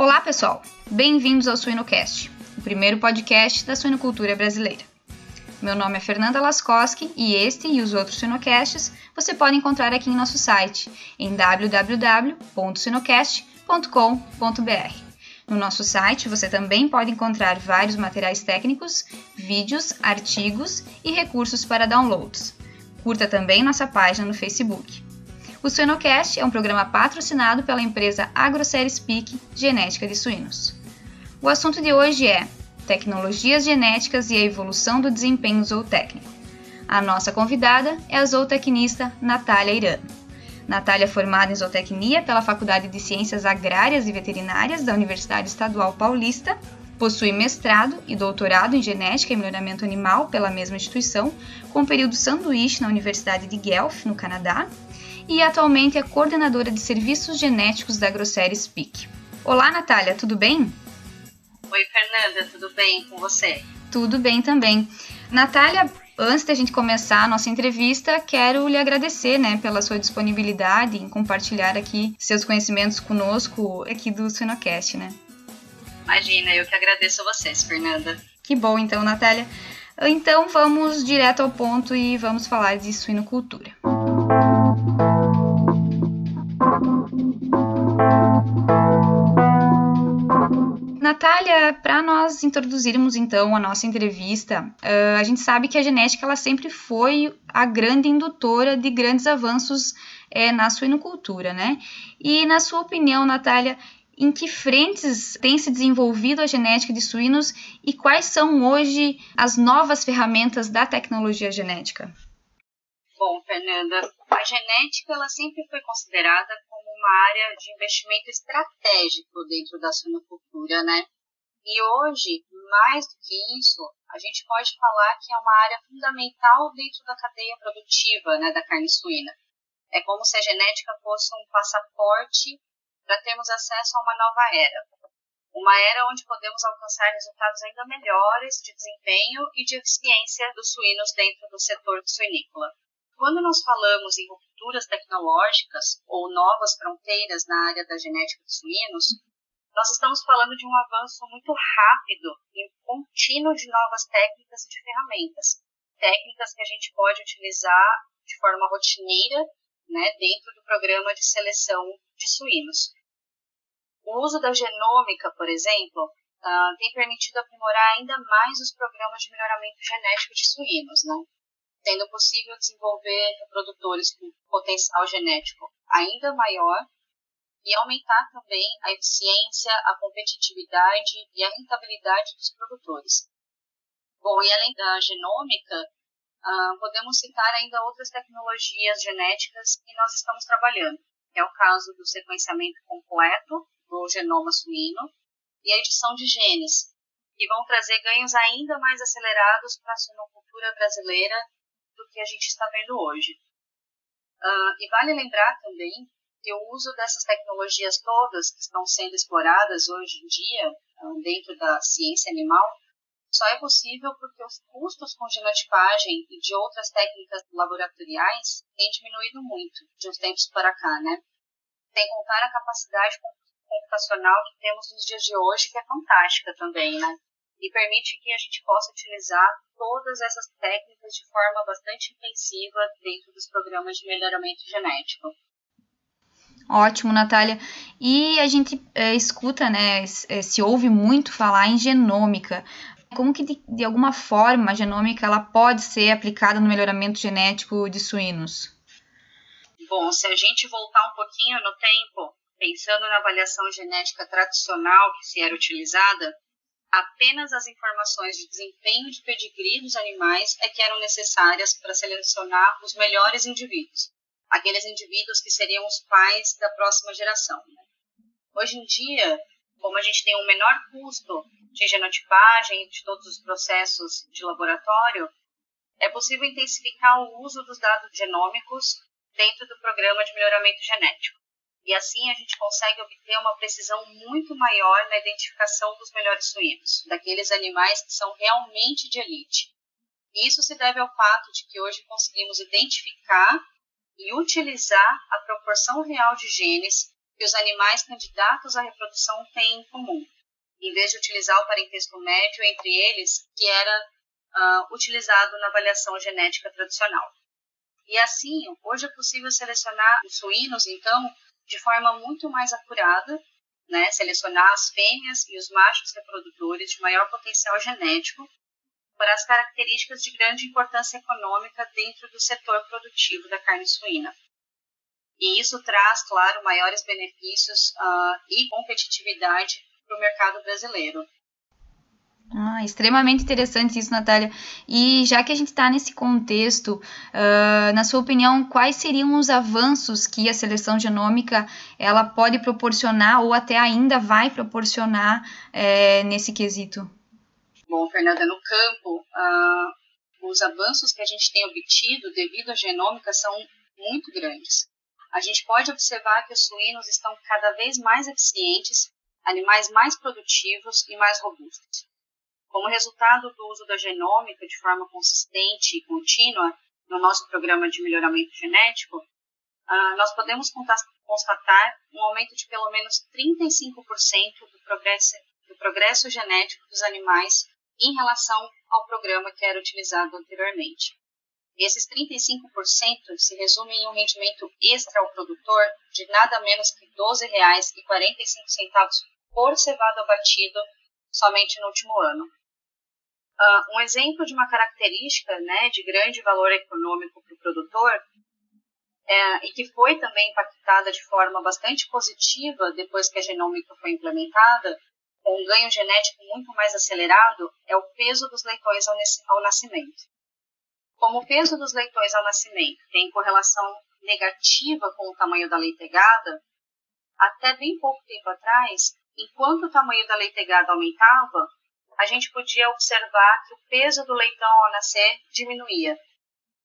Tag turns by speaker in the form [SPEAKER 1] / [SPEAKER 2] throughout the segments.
[SPEAKER 1] Olá, pessoal! Bem-vindos ao Suinocast, o primeiro podcast da suinocultura brasileira. Meu nome é Fernanda Laskowski e este e os outros Suinocasts você pode encontrar aqui em nosso site, em www.suinocast.com.br. No nosso site você também pode encontrar vários materiais técnicos, vídeos, artigos e recursos para downloads. Curta também nossa página no Facebook. O Suinocast é um programa patrocinado pela empresa AgroSeries Peak Genética de Suínos. O assunto de hoje é Tecnologias Genéticas e a Evolução do Desempenho Zootécnico. A nossa convidada é a zootecnista Natália Irã. Natália é formada em zootecnia pela Faculdade de Ciências Agrárias e Veterinárias da Universidade Estadual Paulista, possui mestrado e doutorado em genética e melhoramento animal pela mesma instituição, com período sanduíche na Universidade de Guelph, no Canadá, e atualmente é coordenadora de serviços genéticos da Grosseries Peak. Olá, Natália, tudo bem?
[SPEAKER 2] Oi, Fernanda, tudo bem com você?
[SPEAKER 1] Tudo bem também. Natália, antes da gente começar a nossa entrevista, quero lhe agradecer, né, pela sua disponibilidade em compartilhar aqui seus conhecimentos conosco aqui do Suinocast, né?
[SPEAKER 2] Imagina, eu que agradeço a vocês, Fernanda.
[SPEAKER 1] Que bom, então, Natália. Então, vamos direto ao ponto e vamos falar de suinocultura. Natália, para nós introduzirmos então a nossa entrevista, uh, a gente sabe que a genética ela sempre foi a grande indutora de grandes avanços é, na suinocultura, né? E na sua opinião, Natália, em que frentes tem se desenvolvido a genética de suínos e quais são hoje as novas ferramentas da tecnologia genética?
[SPEAKER 2] Bom, Fernanda, a genética ela sempre foi considerada uma área de investimento estratégico dentro da suinocultura, né? E hoje, mais do que isso, a gente pode falar que é uma área fundamental dentro da cadeia produtiva né, da carne suína. É como se a genética fosse um passaporte para termos acesso a uma nova era. Uma era onde podemos alcançar resultados ainda melhores de desempenho e de eficiência dos suínos dentro do setor suinícola. Quando nós falamos em rupturas tecnológicas ou novas fronteiras na área da genética de suínos, nós estamos falando de um avanço muito rápido e contínuo de novas técnicas e de ferramentas. Técnicas que a gente pode utilizar de forma rotineira né, dentro do programa de seleção de suínos. O uso da genômica, por exemplo, uh, tem permitido aprimorar ainda mais os programas de melhoramento genético de suínos, né? Sendo possível desenvolver reprodutores com potencial genético ainda maior e aumentar também a eficiência, a competitividade e a rentabilidade dos produtores. Bom, e além da genômica, uh, podemos citar ainda outras tecnologias genéticas que nós estamos trabalhando. É o caso do sequenciamento completo do genoma suíno e a edição de genes, que vão trazer ganhos ainda mais acelerados para a suinocultura brasileira do que a gente está vendo hoje. Uh, e vale lembrar também que o uso dessas tecnologias todas que estão sendo exploradas hoje em dia uh, dentro da ciência animal só é possível porque os custos com genotipagem e de outras técnicas laboratoriais têm diminuído muito de uns tempos para cá, né? Sem contar a capacidade computacional que temos nos dias de hoje, que é fantástica também, né? E permite que a gente possa utilizar todas essas técnicas de forma bastante intensiva dentro dos programas de melhoramento genético.
[SPEAKER 1] Ótimo, Natália. E a gente é, escuta, né, é, se ouve muito falar em genômica. Como que, de, de, alguma forma, a genômica ela pode ser aplicada no melhoramento genético de suínos?
[SPEAKER 2] Bom, se a gente voltar um pouquinho no tempo, pensando na avaliação genética tradicional que se era utilizada, apenas as informações de desempenho de pedigree dos animais é que eram necessárias para selecionar os melhores indivíduos, aqueles indivíduos que seriam os pais da próxima geração. Né? Hoje em dia, como a gente tem um menor custo de genotipagem de todos os processos de laboratório, é possível intensificar o uso dos dados genômicos dentro do programa de melhoramento genético. E assim a gente consegue obter uma precisão muito maior na identificação dos melhores suínos, daqueles animais que são realmente de elite. Isso se deve ao fato de que hoje conseguimos identificar e utilizar a proporção real de genes que os animais candidatos à reprodução têm em comum, em vez de utilizar o parentesco médio entre eles, que era uh, utilizado na avaliação genética tradicional. E assim, hoje é possível selecionar os suínos, então, de forma muito mais acurada, né, selecionar as fêmeas e os machos reprodutores de maior potencial genético para as características de grande importância econômica dentro do setor produtivo da carne suína. E isso traz, claro, maiores benefícios uh, e competitividade para o mercado brasileiro.
[SPEAKER 1] Ah, extremamente interessante isso, Natália. E já que a gente está nesse contexto, uh, na sua opinião, quais seriam os avanços que a seleção genômica ela pode proporcionar ou até ainda vai proporcionar é, nesse quesito?
[SPEAKER 2] Bom, Fernanda, no campo, uh, os avanços que a gente tem obtido devido à genômica são muito grandes. A gente pode observar que os suínos estão cada vez mais eficientes, animais mais produtivos e mais robustos. Como resultado do uso da genômica de forma consistente e contínua no nosso programa de melhoramento genético, uh, nós podemos constatar um aumento de pelo menos 35% do progresso, do progresso genético dos animais em relação ao programa que era utilizado anteriormente. Esses 35% se resumem em um rendimento extra ao produtor de nada menos que R$ 12,45 por cevado abatido somente no último ano. Uh, um exemplo de uma característica né, de grande valor econômico para o produtor é, e que foi também impactada de forma bastante positiva depois que a genômica foi implementada, com um ganho genético muito mais acelerado, é o peso dos leitões ao, ao nascimento. Como o peso dos leitões ao nascimento tem correlação negativa com o tamanho da leitegada, até bem pouco tempo atrás, enquanto o tamanho da leitegada aumentava, a gente podia observar que o peso do leitão ao nascer diminuía.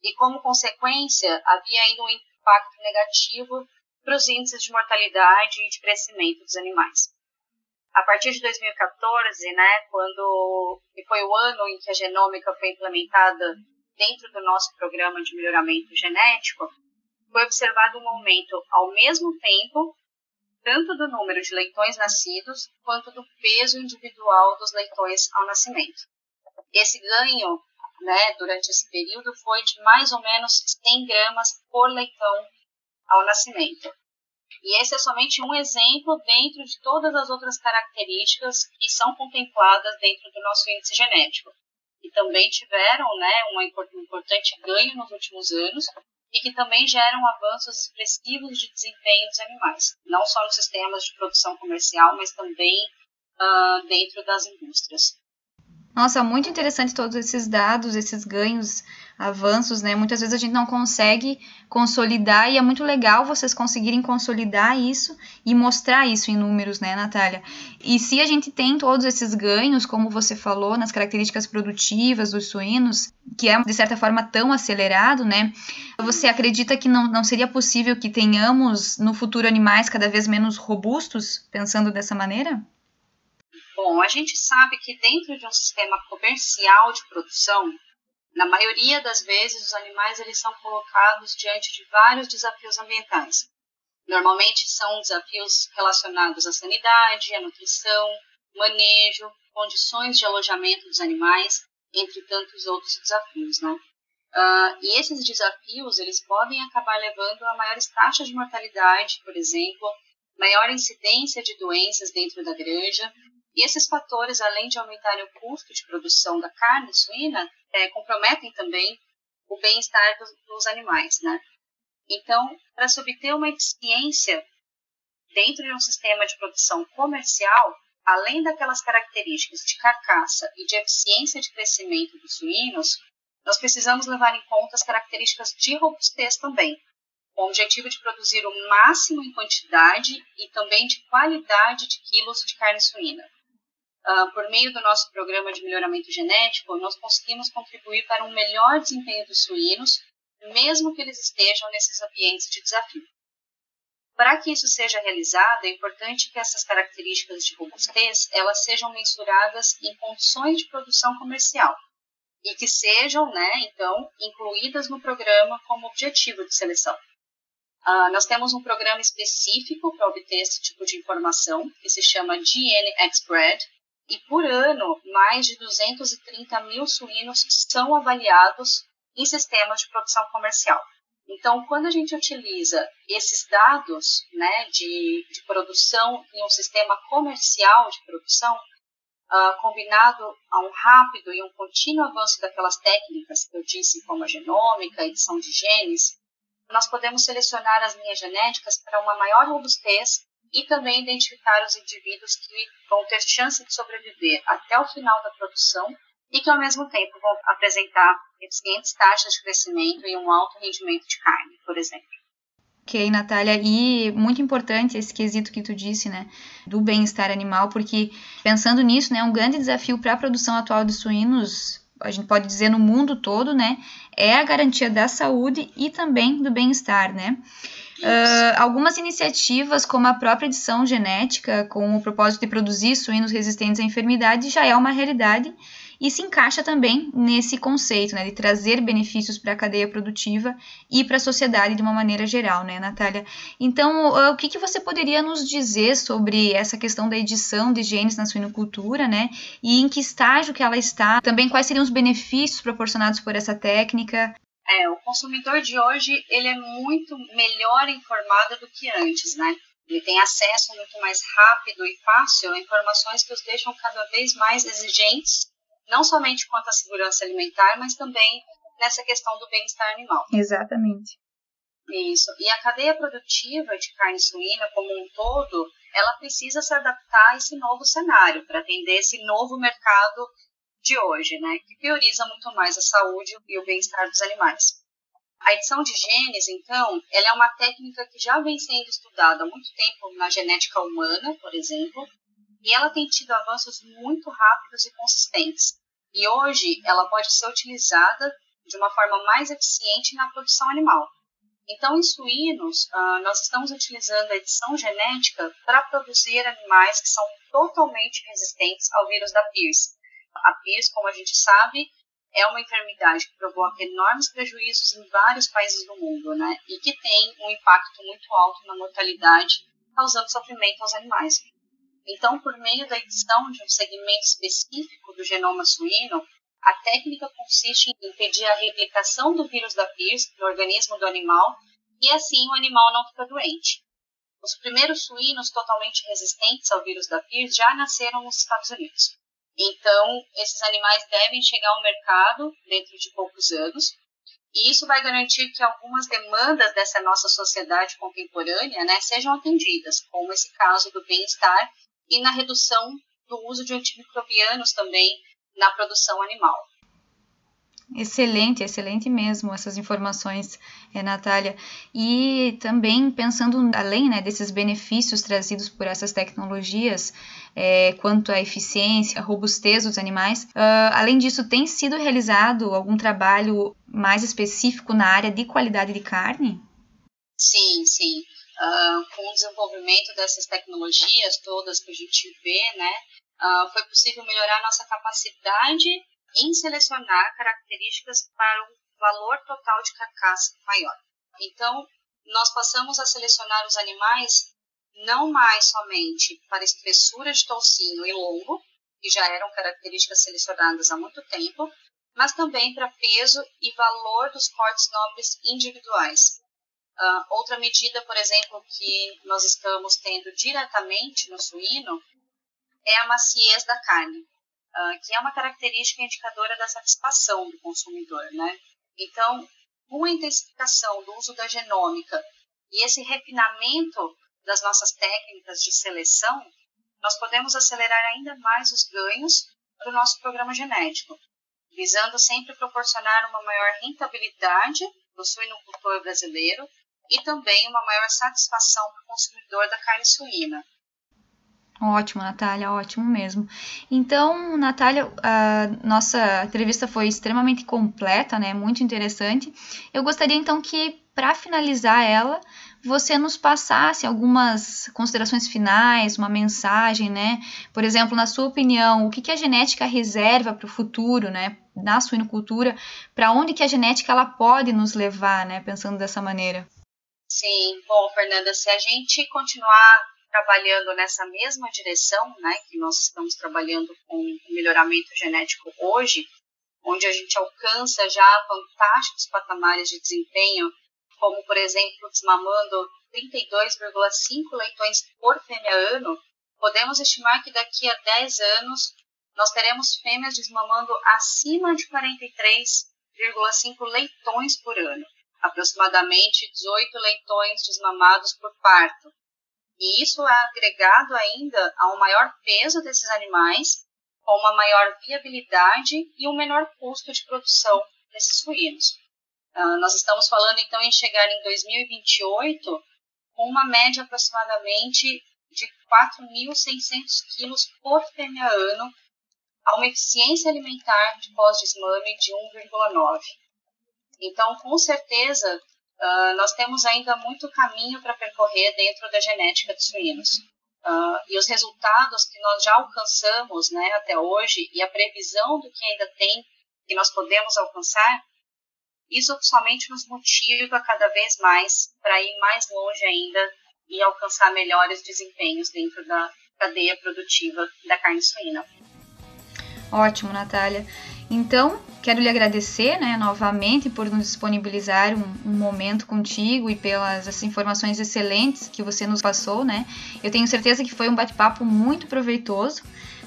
[SPEAKER 2] E, como consequência, havia ainda um impacto negativo para os índices de mortalidade e de crescimento dos animais. A partir de 2014, né, quando foi o ano em que a genômica foi implementada dentro do nosso programa de melhoramento genético, foi observado um aumento ao mesmo tempo tanto do número de leitões nascidos quanto do peso individual dos leitões ao nascimento. Esse ganho, né, durante esse período, foi de mais ou menos 100 gramas por leitão ao nascimento. E esse é somente um exemplo dentro de todas as outras características que são contempladas dentro do nosso índice genético, e também tiveram né, um importante ganho nos últimos anos, e que também geram avanços expressivos de desempenho dos animais, não só nos sistemas de produção comercial, mas também uh, dentro das indústrias.
[SPEAKER 1] Nossa, muito interessante todos esses dados, esses ganhos, avanços, né? Muitas vezes a gente não consegue consolidar e é muito legal vocês conseguirem consolidar isso e mostrar isso em números, né, Natália? E se a gente tem todos esses ganhos, como você falou, nas características produtivas dos suínos, que é de certa forma tão acelerado, né? Você acredita que não, não seria possível que tenhamos no futuro animais cada vez menos robustos, pensando dessa maneira?
[SPEAKER 2] Bom, a gente sabe que dentro de um sistema comercial de produção, na maioria das vezes os animais eles são colocados diante de vários desafios ambientais. Normalmente são desafios relacionados à sanidade, à nutrição, manejo, condições de alojamento dos animais, entre tantos outros desafios, né? Uh, e esses desafios eles podem acabar levando a maiores taxas de mortalidade, por exemplo, maior incidência de doenças dentro da granja e esses fatores, além de aumentarem o custo de produção da carne suína, é, comprometem também o bem-estar dos, dos animais, né? Então, para se obter uma eficiência dentro de um sistema de produção comercial, além daquelas características de carcaça e de eficiência de crescimento dos suínos, nós precisamos levar em conta as características de robustez também, com o objetivo de produzir o máximo em quantidade e também de qualidade de quilos de carne suína. Uh, por meio do nosso programa de melhoramento genético, nós conseguimos contribuir para um melhor desempenho dos suínos, mesmo que eles estejam nesses ambientes de desafio. Para que isso seja realizado, é importante que essas características de robustez elas sejam mensuradas em condições de produção comercial e que sejam, né, então, incluídas no programa como objetivo de seleção. Uh, nós temos um programa específico para obter esse tipo de informação, que se chama GNXBred, e por ano, mais de 230 mil suínos são avaliados em sistemas de produção comercial. Então, quando a gente utiliza esses dados né, de, de produção em um sistema comercial de produção, uh, combinado a um rápido e um contínuo avanço daquelas técnicas que eu disse, como a genômica, edição de genes, nós podemos selecionar as linhas genéticas para uma maior robustez e também identificar os indivíduos que vão ter chance de sobreviver até o final da produção e que, ao mesmo tempo, vão apresentar eficientes taxas de crescimento e um alto rendimento de carne, por exemplo.
[SPEAKER 1] Ok, Natália, e muito importante esse quesito que tu disse, né, do bem-estar animal, porque pensando nisso, né, um grande desafio para a produção atual de suínos, a gente pode dizer no mundo todo, né, é a garantia da saúde e também do bem-estar, né. Uh, algumas iniciativas, como a própria edição genética, com o propósito de produzir suínos resistentes à enfermidade, já é uma realidade e se encaixa também nesse conceito, né, de trazer benefícios para a cadeia produtiva e para a sociedade de uma maneira geral, né, Natália? Então, uh, o que, que você poderia nos dizer sobre essa questão da edição de genes na suinocultura, né, e em que estágio que ela está? Também quais seriam os benefícios proporcionados por essa técnica?
[SPEAKER 2] É, o consumidor de hoje ele é muito melhor informado do que antes, né? Ele tem acesso muito mais rápido e fácil a informações que os deixam cada vez mais exigentes, não somente quanto à segurança alimentar, mas também nessa questão do bem-estar animal.
[SPEAKER 1] Exatamente.
[SPEAKER 2] Isso. E a cadeia produtiva de carne suína como um todo, ela precisa se adaptar a esse novo cenário para atender esse novo mercado de hoje, né, que prioriza muito mais a saúde e o bem-estar dos animais. A edição de genes, então, ela é uma técnica que já vem sendo estudada há muito tempo na genética humana, por exemplo, e ela tem tido avanços muito rápidos e consistentes. E hoje ela pode ser utilizada de uma forma mais eficiente na produção animal. Então, em suínos, uh, nós estamos utilizando a edição genética para produzir animais que são totalmente resistentes ao vírus da Pierce, a PIS, como a gente sabe, é uma enfermidade que provoca enormes prejuízos em vários países do mundo, né? E que tem um impacto muito alto na mortalidade, causando sofrimento aos animais. Então, por meio da edição de um segmento específico do genoma suíno, a técnica consiste em impedir a replicação do vírus da PIRS no organismo do animal e assim o animal não fica doente. Os primeiros suínos totalmente resistentes ao vírus da PIRS já nasceram nos Estados Unidos. Então, esses animais devem chegar ao mercado dentro de poucos anos, e isso vai garantir que algumas demandas dessa nossa sociedade contemporânea né, sejam atendidas, como esse caso do bem-estar e na redução do uso de antimicrobianos também na produção animal.
[SPEAKER 1] Excelente, excelente mesmo essas informações, é, Natália. E também pensando além né, desses benefícios trazidos por essas tecnologias, é, quanto à eficiência, à robustez dos animais, uh, além disso, tem sido realizado algum trabalho mais específico na área de qualidade de carne?
[SPEAKER 2] Sim, sim. Uh, com o desenvolvimento dessas tecnologias todas que a gente vê, né, uh, foi possível melhorar nossa capacidade em selecionar características para um valor total de carcaça maior. Então, nós passamos a selecionar os animais não mais somente para espessura de toucinho e longo, que já eram características selecionadas há muito tempo, mas também para peso e valor dos cortes nobres individuais. Uh, outra medida, por exemplo, que nós estamos tendo diretamente no suíno é a maciez da carne. Ah, que é uma característica indicadora da satisfação do consumidor, né? Então, com a intensificação do uso da genômica e esse refinamento das nossas técnicas de seleção, nós podemos acelerar ainda mais os ganhos do nosso programa genético, visando sempre proporcionar uma maior rentabilidade do suinocultor brasileiro e também uma maior satisfação para o consumidor da carne suína.
[SPEAKER 1] Ótimo, Natália, ótimo mesmo. Então, Natália, a nossa entrevista foi extremamente completa, né? Muito interessante. Eu gostaria então que, para finalizar ela, você nos passasse algumas considerações finais, uma mensagem, né? Por exemplo, na sua opinião, o que, que a genética reserva para o futuro, né? Na suinocultura, para onde que a genética ela pode nos levar, né? Pensando dessa maneira.
[SPEAKER 2] Sim, bom, Fernanda, se a gente continuar trabalhando nessa mesma direção, né, que nós estamos trabalhando com o melhoramento genético hoje, onde a gente alcança já fantásticos patamares de desempenho, como, por exemplo, desmamando 32,5 leitões por fêmea ano, podemos estimar que daqui a 10 anos nós teremos fêmeas desmamando acima de 43,5 leitões por ano, aproximadamente 18 leitões desmamados por parto. E isso é agregado ainda a um maior peso desses animais, com uma maior viabilidade e um menor custo de produção desses suínos. Uh, nós estamos falando então em chegar em 2028 com uma média aproximadamente de 4.600 quilos por fêmea ano, a uma eficiência alimentar de pós-desmame de 1,9. Então, com certeza, uh, nós temos ainda muito caminho para percorrer dentro da genética dos suínos. Uh, e os resultados que nós já alcançamos né, até hoje e a previsão do que ainda tem que nós podemos alcançar, isso somente nos motiva cada vez mais para ir mais longe ainda e alcançar melhores desempenhos dentro da cadeia produtiva da carne suína.
[SPEAKER 1] Ótimo, Natália. Então, quero lhe agradecer né, novamente por nos disponibilizar um, um, momento contigo e pelas as informações excelentes que você nos passou. Né? Eu tenho certeza que foi um bate-papo muito proveitoso,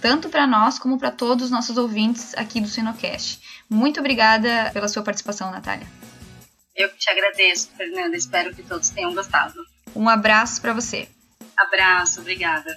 [SPEAKER 1] tanto para nós como para todos os nossos ouvintes aqui do Sinocast. Muito obrigada pela sua participação, Natália.
[SPEAKER 2] Eu que te agradeço, Fernanda. Espero que todos tenham gostado.
[SPEAKER 1] Um abraço para você.
[SPEAKER 2] Abraço, obrigada.